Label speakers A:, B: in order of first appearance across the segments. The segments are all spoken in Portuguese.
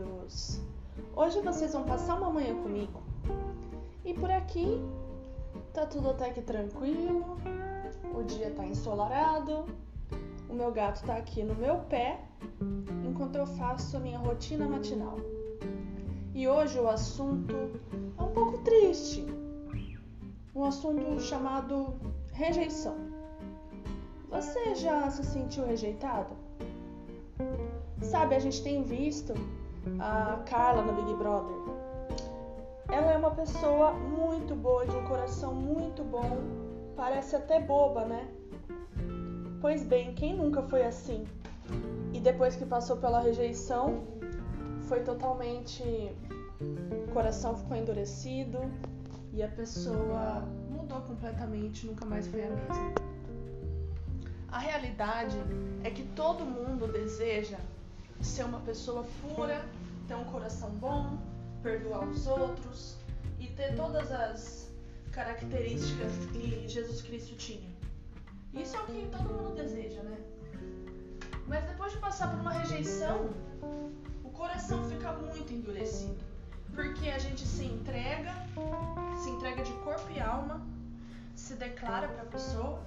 A: queridos! Hoje vocês vão passar uma manhã comigo. E por aqui tá tudo até que tranquilo. O dia tá ensolarado. O meu gato tá aqui no meu pé enquanto eu faço a minha rotina matinal. E hoje o assunto é um pouco triste. Um assunto chamado rejeição. Você já se sentiu rejeitado? Sabe, a gente tem visto a Carla no Big Brother. Ela é uma pessoa muito boa, de um coração muito bom. Parece até boba, né? Pois bem, quem nunca foi assim? E depois que passou pela rejeição, foi totalmente. O coração ficou endurecido e a pessoa mudou completamente, nunca mais foi a mesma. A realidade é que todo mundo deseja ser uma pessoa pura, ter um coração bom, perdoar os outros e ter todas as características que Jesus Cristo tinha. Isso é o que todo mundo deseja, né? Mas depois de passar por uma rejeição, o coração fica muito endurecido. Porque a gente se entrega, se entrega de corpo e alma, se declara para a pessoa,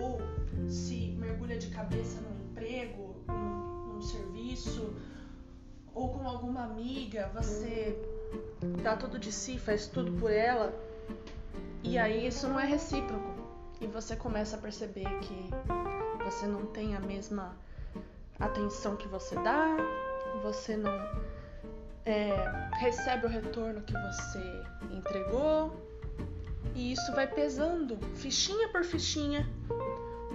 A: ou se mergulha de cabeça no emprego, num serviço ou com alguma amiga, você dá tudo de si, faz tudo por ela, e aí isso não é recíproco. E você começa a perceber que você não tem a mesma atenção que você dá, você não é, recebe o retorno que você entregou, e isso vai pesando, fichinha por fichinha,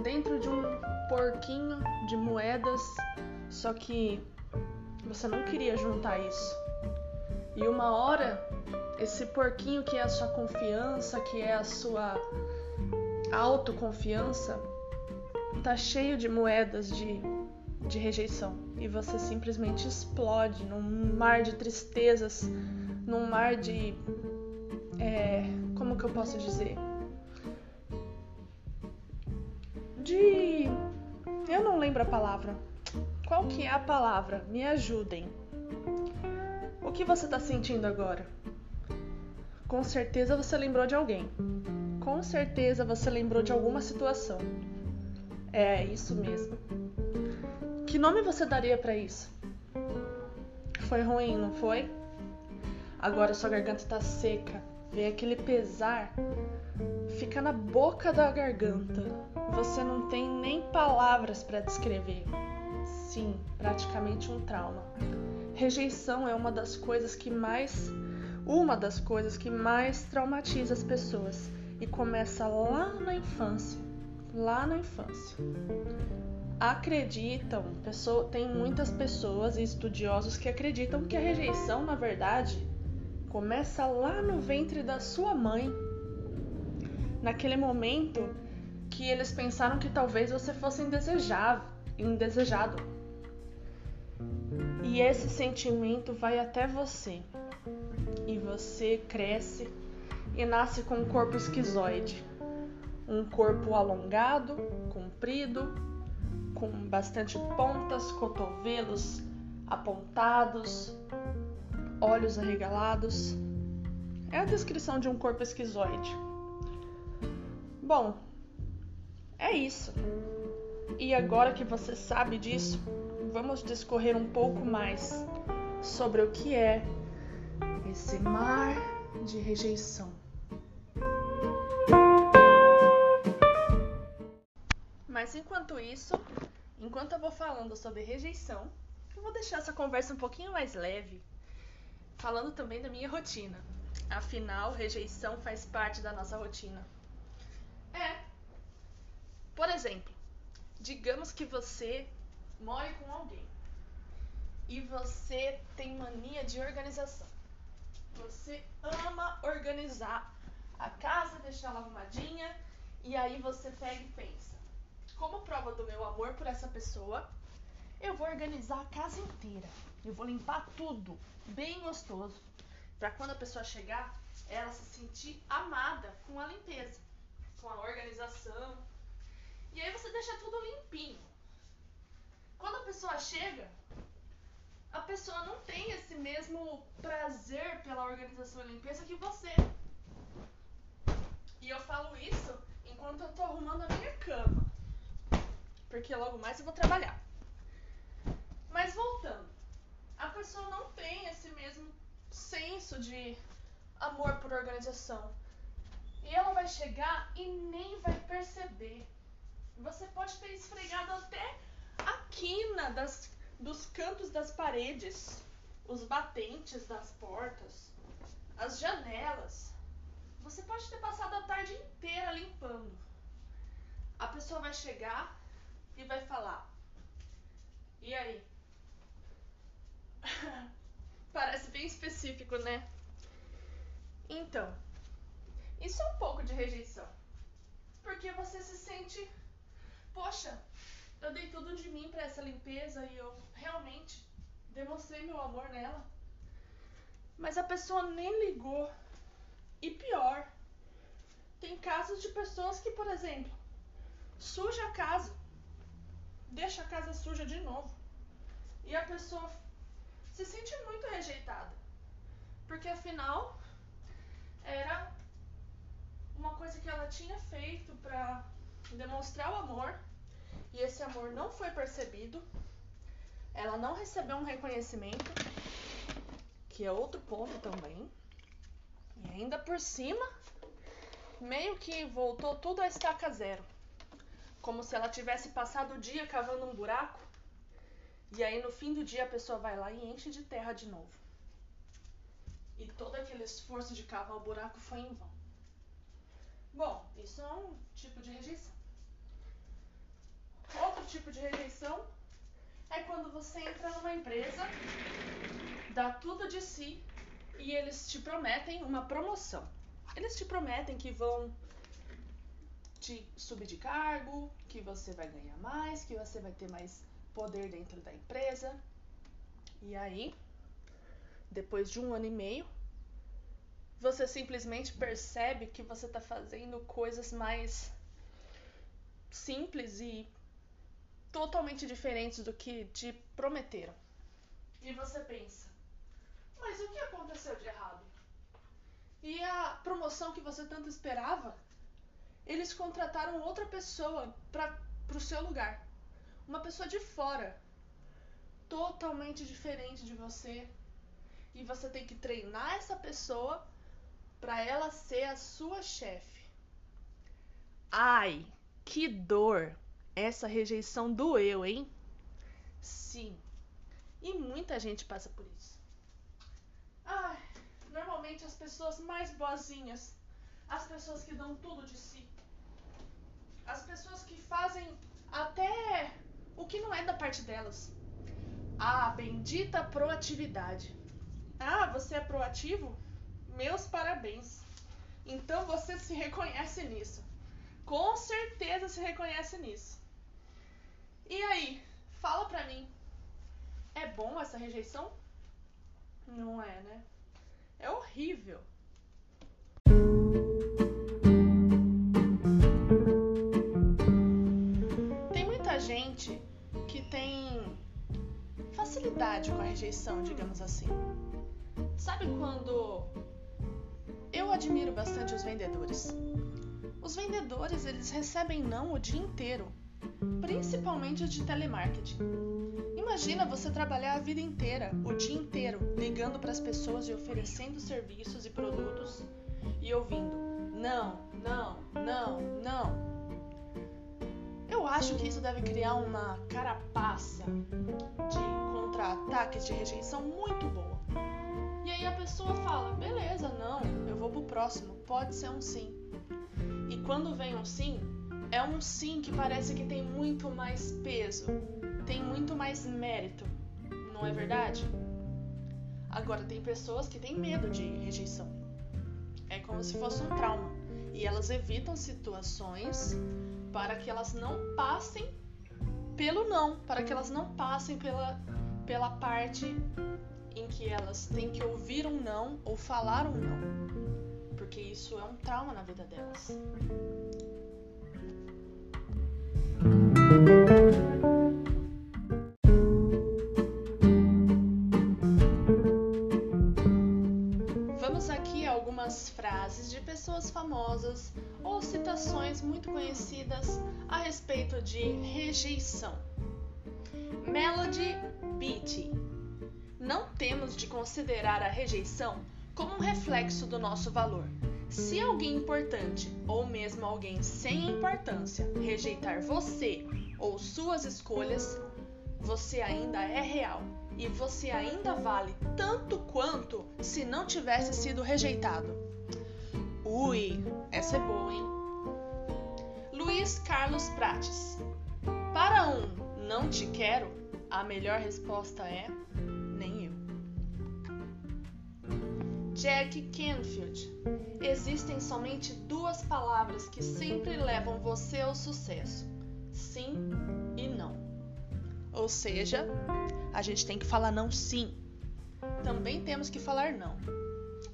A: dentro de um porquinho de moedas só que você não queria juntar isso. E uma hora, esse porquinho que é a sua confiança, que é a sua autoconfiança, tá cheio de moedas de, de rejeição. E você simplesmente explode num mar de tristezas, num mar de. É, como que eu posso dizer? De. Eu não lembro a palavra qual que é a palavra? Me ajudem. O que você está sentindo agora? Com certeza você lembrou de alguém. Com certeza você lembrou de alguma situação. É isso mesmo. Que nome você daria para isso? Foi ruim, não foi? Agora sua garganta está seca. Vem aquele pesar. Fica na boca da garganta. Você não tem nem palavras para descrever sim, praticamente um trauma. Rejeição é uma das coisas que mais uma das coisas que mais traumatiza as pessoas e começa lá na infância, lá na infância. Acreditam, pessoa, tem muitas pessoas e estudiosos que acreditam que a rejeição, na verdade, começa lá no ventre da sua mãe. Naquele momento que eles pensaram que talvez você fosse indesejável, indesejado e esse sentimento vai até você. E você cresce e nasce com um corpo esquizoide. Um corpo alongado, comprido, com bastante pontas, cotovelos apontados, olhos arregalados. É a descrição de um corpo esquizoide. Bom, é isso. E agora que você sabe disso, vamos discorrer um pouco mais sobre o que é esse mar de rejeição. Mas enquanto isso, enquanto eu vou falando sobre rejeição, eu vou deixar essa conversa um pouquinho mais leve, falando também da minha rotina. Afinal, rejeição faz parte da nossa rotina. É. Por exemplo, digamos que você more com alguém e você tem mania de organização. Você ama organizar a casa, deixar ela arrumadinha e aí você pega e pensa: como prova do meu amor por essa pessoa, eu vou organizar a casa inteira. Eu vou limpar tudo, bem gostoso, para quando a pessoa chegar, ela se sentir amada com a limpeza, com a organização. E aí você deixa tudo limpinho. Quando a pessoa chega, a pessoa não tem esse mesmo prazer pela organização e limpeza que você. E eu falo isso enquanto eu tô arrumando a minha cama. Porque logo mais eu vou trabalhar. Mas voltando, a pessoa não tem esse mesmo senso de amor por organização. E ela vai chegar e nem vai perceber. Você pode ter esfregado até a quina das, dos cantos das paredes, os batentes das portas, as janelas. Você pode ter passado a tarde inteira limpando. A pessoa vai chegar e vai falar: E aí? Parece bem específico, né? Então, isso é um pouco de rejeição. Porque você se sente, poxa, eu dei tudo de mim para essa limpeza e eu realmente demonstrei meu amor nela. Mas a pessoa nem ligou. E pior, tem casos de pessoas que, por exemplo, suja a casa, deixa a casa suja de novo. E a pessoa se sente muito rejeitada. Porque afinal era uma coisa que ela tinha feito para demonstrar o amor e esse amor não foi percebido. Ela não recebeu um reconhecimento, que é outro ponto também. E ainda por cima, meio que voltou tudo a estaca zero. Como se ela tivesse passado o dia cavando um buraco. E aí no fim do dia a pessoa vai lá e enche de terra de novo. E todo aquele esforço de cavar o buraco foi em vão. Bom, isso é um tipo de rejeição. Outro tipo de rejeição é quando você entra numa empresa, dá tudo de si e eles te prometem uma promoção. Eles te prometem que vão te subir de cargo, que você vai ganhar mais, que você vai ter mais poder dentro da empresa. E aí, depois de um ano e meio, você simplesmente percebe que você está fazendo coisas mais simples e totalmente diferentes do que te prometeram. E você pensa, mas o que aconteceu de errado? E a promoção que você tanto esperava? Eles contrataram outra pessoa para o seu lugar. Uma pessoa de fora. Totalmente diferente de você. E você tem que treinar essa pessoa para ela ser a sua chefe. Ai, que dor! Essa rejeição doeu, hein? Sim. E muita gente passa por isso. Ai, normalmente as pessoas mais boazinhas, as pessoas que dão tudo de si, as pessoas que fazem até o que não é da parte delas. A bendita proatividade. Ah, você é proativo? Meus parabéns. Então você se reconhece nisso. Com certeza se reconhece nisso. E aí, fala pra mim. É bom essa rejeição? Não é, né? É horrível. Tem muita gente que tem facilidade com a rejeição, digamos assim. Sabe quando eu admiro bastante os vendedores. Os vendedores, eles recebem não o dia inteiro, principalmente de telemarketing. Imagina você trabalhar a vida inteira, o dia inteiro, ligando para as pessoas e oferecendo serviços e produtos e ouvindo não, não, não, não. Eu acho que isso deve criar uma carapaça de contra-ataques de rejeição muito boa. E aí a pessoa fala: beleza, não, eu vou pro próximo, pode ser um sim. E quando vem um sim, é um sim que parece que tem muito mais peso, tem muito mais mérito, não é verdade? Agora, tem pessoas que têm medo de rejeição. É como se fosse um trauma. E elas evitam situações para que elas não passem pelo não, para que elas não passem pela, pela parte em que elas têm que ouvir um não ou falar um não, porque isso é um trauma na vida delas. Famosas ou citações muito conhecidas a respeito de rejeição. Melody Beatty. Não temos de considerar a rejeição como um reflexo do nosso valor. Se alguém importante ou mesmo alguém sem importância rejeitar você ou suas escolhas, você ainda é real e você ainda vale tanto quanto se não tivesse sido rejeitado. Ui, essa é boa, hein? Luiz Carlos Prates. Para um não te quero, a melhor resposta é nem eu. Jack Canfield. Existem somente duas palavras que sempre levam você ao sucesso: sim e não. Ou seja, a gente tem que falar não sim. Também temos que falar não.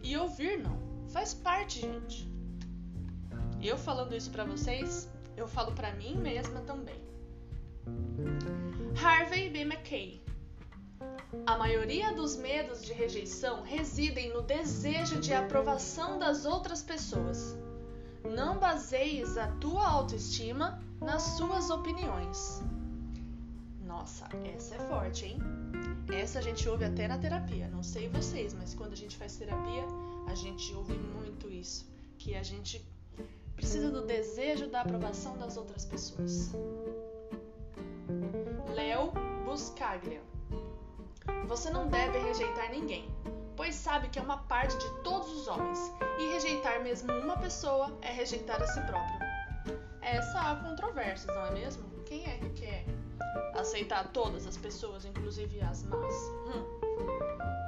A: E ouvir não. Faz parte, gente. Eu falando isso para vocês, eu falo para mim mesma também. Harvey B. McKay. A maioria dos medos de rejeição residem no desejo de aprovação das outras pessoas. Não baseies a tua autoestima nas suas opiniões. Nossa, essa é forte, hein? Essa a gente ouve até na terapia. Não sei vocês, mas quando a gente faz terapia, a gente ouve muito isso. Que a gente precisa do desejo da aprovação das outras pessoas. Léo Buscaglia. Você não deve rejeitar ninguém, pois sabe que é uma parte de todos os homens, e rejeitar mesmo uma pessoa é rejeitar a si próprio. Essa há controvérsias, não é mesmo? Quem é que quer aceitar todas as pessoas, inclusive as más? Hum.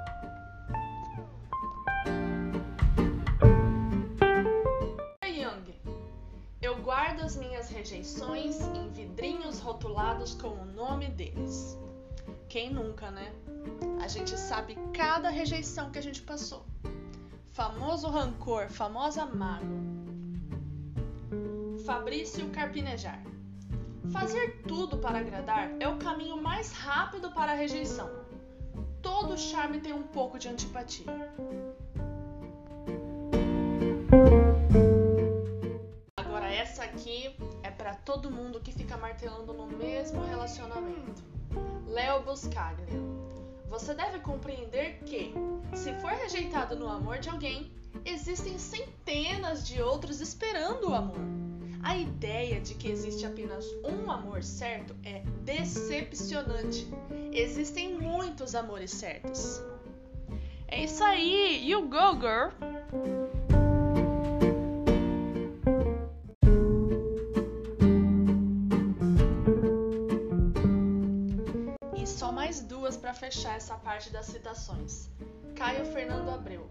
A: As minhas rejeições em vidrinhos rotulados com o nome deles. Quem nunca, né? A gente sabe cada rejeição que a gente passou. Famoso rancor, famosa mágoa. Fabrício Carpinejar. Fazer tudo para agradar é o caminho mais rápido para a rejeição. Todo charme tem um pouco de antipatia. Martelando no mesmo relacionamento. Léo Buscaglia. Você deve compreender que, se for rejeitado no amor de alguém, existem centenas de outros esperando o amor. A ideia de que existe apenas um amor certo é decepcionante. Existem muitos amores certos. É isso aí, you go, girl! Fechar essa parte das citações. Caio Fernando Abreu.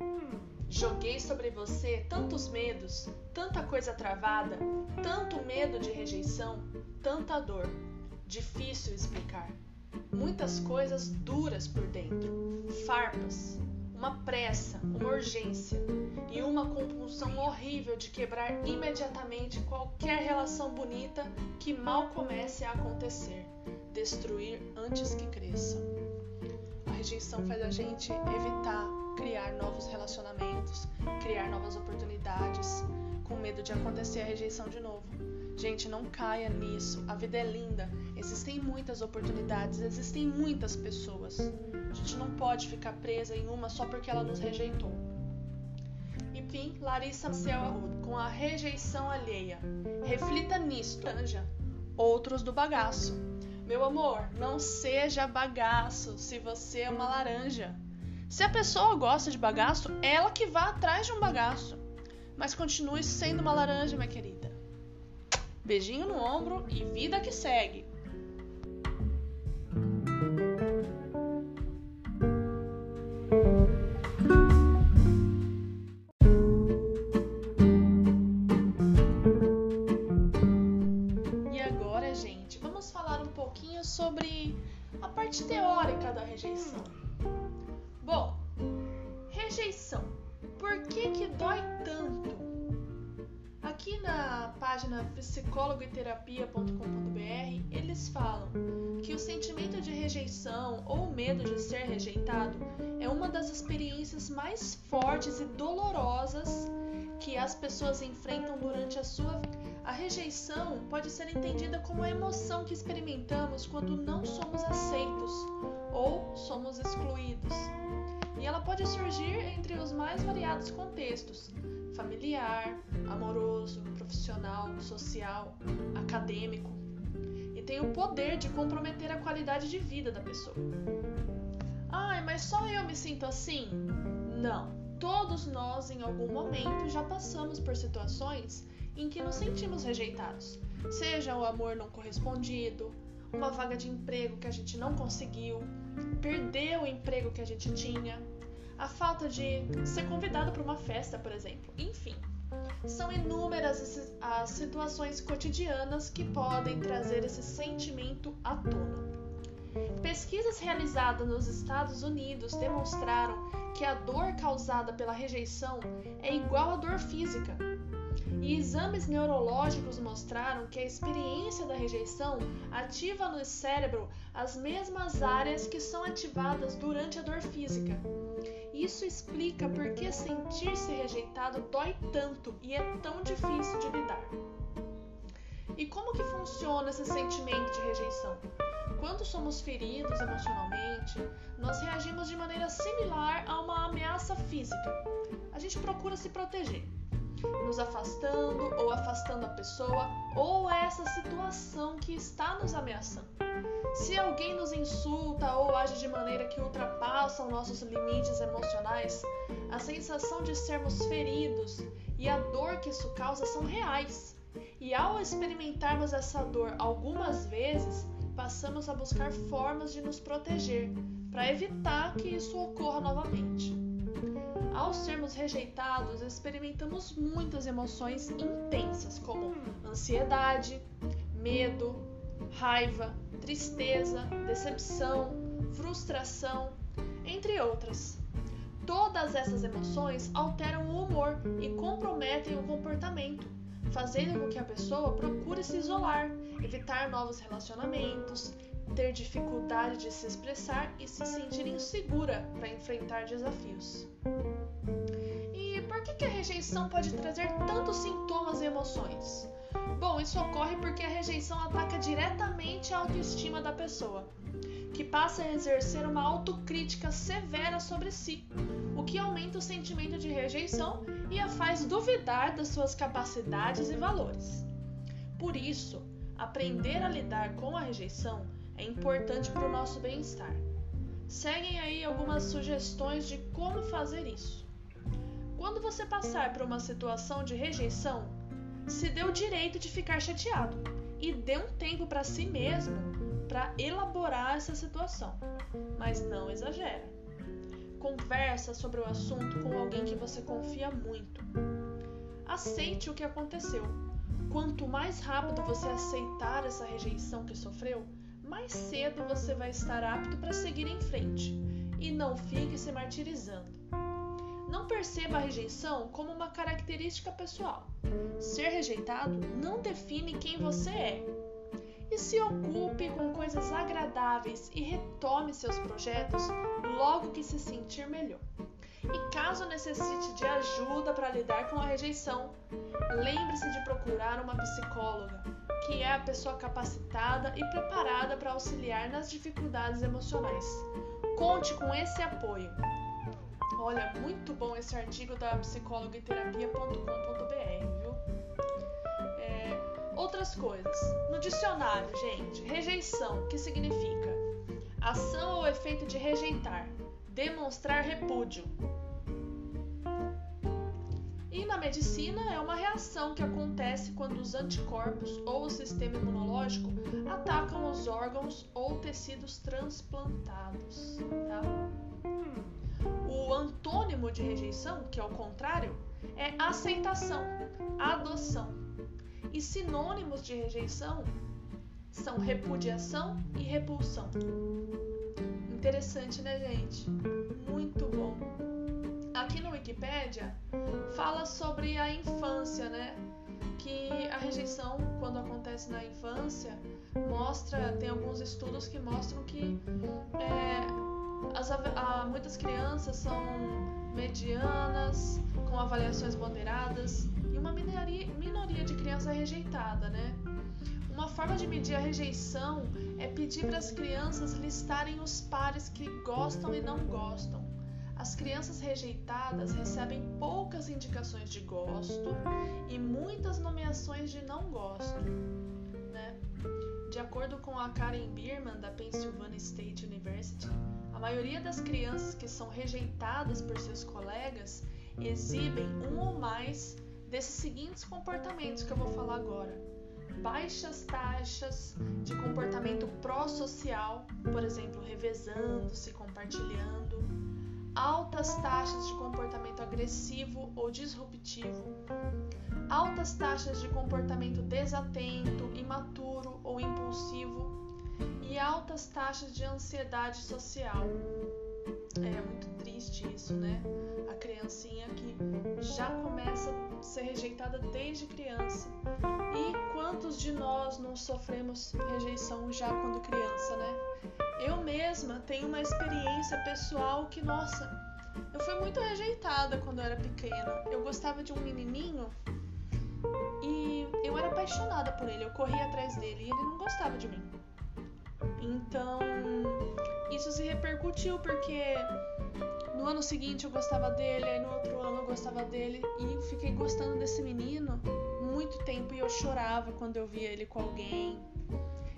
A: Joguei sobre você tantos medos, tanta coisa travada, tanto medo de rejeição, tanta dor. Difícil explicar. Muitas coisas duras por dentro, farpas, uma pressa, uma urgência e uma compulsão horrível de quebrar imediatamente qualquer relação bonita que mal comece a acontecer, destruir antes que cresça rejeição faz a gente evitar criar novos relacionamentos, criar novas oportunidades, com medo de acontecer a rejeição de novo. Gente, não caia nisso. A vida é linda. Existem muitas oportunidades, existem muitas pessoas. A gente não pode ficar presa em uma só porque ela nos rejeitou. Enfim, Larissa Maciel Arruda, com a rejeição alheia. Reflita nisto. Outros do bagaço. Meu amor, não seja bagaço se você é uma laranja. Se a pessoa gosta de bagaço, ela que vá atrás de um bagaço. Mas continue sendo uma laranja, minha querida. Beijinho no ombro e vida que segue. Que que dói tanto? Aqui na página psicólogoterapia.com.br eles falam que o sentimento de rejeição ou medo de ser rejeitado é uma das experiências mais fortes e dolorosas que as pessoas enfrentam durante a sua. A rejeição pode ser entendida como a emoção que experimentamos quando não somos aceitos ou somos excluídos. E ela pode surgir entre os mais variados contextos: familiar, amoroso, profissional, social, acadêmico. E tem o poder de comprometer a qualidade de vida da pessoa. Ai, mas só eu me sinto assim? Não. Todos nós, em algum momento, já passamos por situações em que nos sentimos rejeitados. Seja o amor não correspondido, uma vaga de emprego que a gente não conseguiu, perder o emprego que a gente tinha, a falta de ser convidado para uma festa, por exemplo. Enfim, são inúmeras as situações cotidianas que podem trazer esse sentimento à tona. Pesquisas realizadas nos Estados Unidos demonstraram que a dor causada pela rejeição é igual à dor física. E exames neurológicos mostraram que a experiência da rejeição ativa no cérebro as mesmas áreas que são ativadas durante a dor física. Isso explica por que sentir-se rejeitado dói tanto e é tão difícil de lidar. E como que funciona esse sentimento de rejeição? Quando somos feridos emocionalmente, nós reagimos de maneira similar a uma ameaça física. A gente procura se proteger, nos afastando ou afastando a pessoa ou essa situação que está nos ameaçando. Se alguém nos insulta ou age de maneira que ultrapassa os nossos limites emocionais, a sensação de sermos feridos e a dor que isso causa são reais. E ao experimentarmos essa dor algumas vezes, passamos a buscar formas de nos proteger para evitar que isso ocorra novamente. Ao sermos rejeitados, experimentamos muitas emoções intensas, como ansiedade, medo, raiva, tristeza, decepção, frustração, entre outras. Todas essas emoções alteram o humor e comprometem o comportamento, fazendo com que a pessoa procure se isolar, evitar novos relacionamentos, ter dificuldade de se expressar e se sentir insegura para enfrentar desafios. Que a rejeição pode trazer tantos sintomas e emoções? Bom, isso ocorre porque a rejeição ataca diretamente a autoestima da pessoa, que passa a exercer uma autocrítica severa sobre si, o que aumenta o sentimento de rejeição e a faz duvidar das suas capacidades e valores. Por isso, aprender a lidar com a rejeição é importante para o nosso bem-estar. Seguem aí algumas sugestões de como fazer isso. Quando você passar por uma situação de rejeição, se dê o direito de ficar chateado e dê um tempo para si mesmo para elaborar essa situação, mas não exagera. Conversa sobre o assunto com alguém que você confia muito. Aceite o que aconteceu. Quanto mais rápido você aceitar essa rejeição que sofreu, mais cedo você vai estar apto para seguir em frente e não fique se martirizando. Não perceba a rejeição como uma característica pessoal. Ser rejeitado não define quem você é. E se ocupe com coisas agradáveis e retome seus projetos logo que se sentir melhor. E caso necessite de ajuda para lidar com a rejeição, lembre-se de procurar uma psicóloga que é a pessoa capacitada e preparada para auxiliar nas dificuldades emocionais. Conte com esse apoio. Olha, muito bom esse artigo da psicologoterapia.com.br, viu? É, outras coisas. No dicionário, gente, rejeição, que significa ação ou efeito de rejeitar, demonstrar repúdio, e na medicina é uma reação que acontece quando os anticorpos ou o sistema imunológico atacam os órgãos ou tecidos transplantados. Tá? Antônimo de rejeição, que é o contrário, é aceitação, adoção. E sinônimos de rejeição são repudiação e repulsão. Interessante, né, gente? Muito bom aqui no Wikipedia fala sobre a infância, né? Que a rejeição, quando acontece na infância, mostra, tem alguns estudos que mostram que é, As, a, muitas crianças são medianas, com avaliações moderadas e uma minoria, minoria de crianças é rejeitada, né? Uma forma de medir a rejeição é pedir para as crianças listarem os pares que gostam e não gostam. As crianças rejeitadas recebem poucas indicações de gosto e muitas nomeações de não gosto. De acordo com a Karen Bierman, da Pennsylvania State University, a maioria das crianças que são rejeitadas por seus colegas exibem um ou mais desses seguintes comportamentos que eu vou falar agora. Baixas taxas de comportamento pró-social, por exemplo, revezando-se, compartilhando, altas taxas de comportamento agressivo ou disruptivo, altas taxas de comportamento desatento, imaturo ou impulsivo e altas taxas de ansiedade social. É muito triste isso, né? A criancinha que já começa a ser rejeitada desde criança. E quantos de nós não sofremos rejeição já quando criança, né? Eu mesma tenho uma experiência pessoal que, nossa, eu fui muito rejeitada quando eu era pequena. Eu gostava de um menininho e eu era apaixonada por ele, eu corria atrás dele e ele não gostava de mim. Então, isso se repercutiu porque no ano seguinte eu gostava dele, aí no outro ano eu gostava dele e fiquei gostando desse menino muito tempo e eu chorava quando eu via ele com alguém.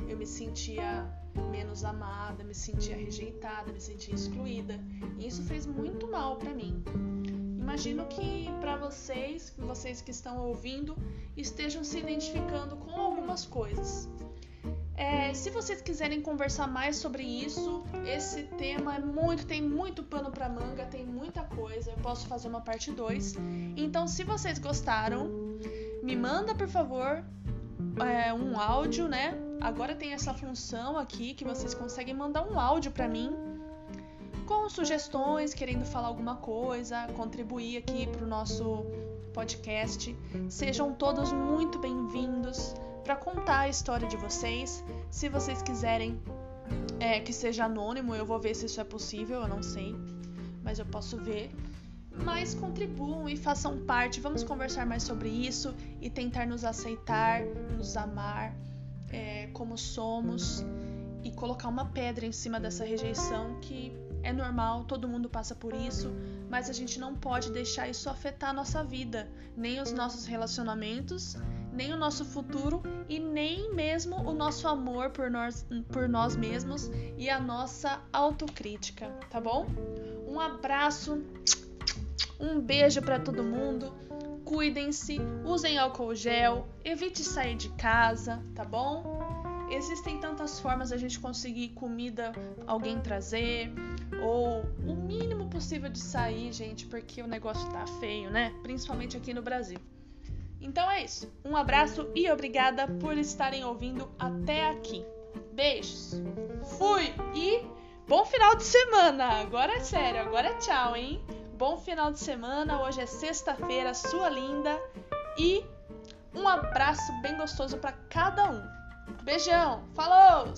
A: Eu me sentia menos amada, me sentia rejeitada, me sentia excluída. E isso fez muito mal para mim. Imagino que para vocês, vocês que estão ouvindo, estejam se identificando com algumas coisas. É, se vocês quiserem conversar mais sobre isso, esse tema é muito, tem muito pano para manga, tem muita coisa. Eu posso fazer uma parte 2. Então, se vocês gostaram, me manda por favor é, um áudio, né? Agora tem essa função aqui que vocês conseguem mandar um áudio para mim com sugestões, querendo falar alguma coisa, contribuir aqui para o nosso podcast. Sejam todos muito bem-vindos para contar a história de vocês. Se vocês quiserem é, que seja anônimo, eu vou ver se isso é possível, eu não sei, mas eu posso ver. Mas contribuam e façam parte. Vamos conversar mais sobre isso e tentar nos aceitar, nos amar é, como somos e colocar uma pedra em cima dessa rejeição que é normal, todo mundo passa por isso, mas a gente não pode deixar isso afetar a nossa vida, nem os nossos relacionamentos, nem o nosso futuro e nem mesmo o nosso amor por nós, por nós mesmos e a nossa autocrítica, tá bom? Um abraço, um beijo para todo mundo. Cuidem-se, usem álcool gel, evite sair de casa, tá bom? Existem tantas formas a gente conseguir comida, alguém trazer, ou o mínimo possível de sair, gente, porque o negócio tá feio, né? Principalmente aqui no Brasil. Então é isso. Um abraço e obrigada por estarem ouvindo até aqui. Beijos. Fui e bom final de semana. Agora é sério, agora é tchau, hein? Bom final de semana. Hoje é sexta-feira, sua linda e um abraço bem gostoso para cada um. Beijão. Falou!